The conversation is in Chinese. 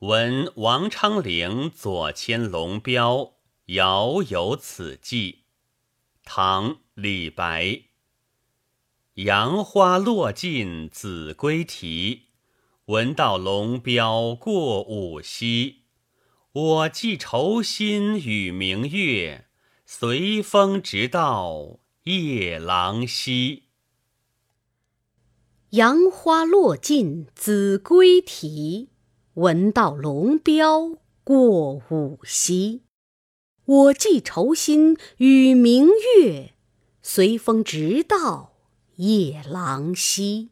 闻王昌龄左迁龙标，遥有此寄。唐·李白。杨花落尽子规啼，闻道龙标过五溪。我寄愁心与明月，随风直到夜郎西。杨花落尽子规啼，闻道龙标过五溪。我寄愁心与明月，随风直到夜郎西。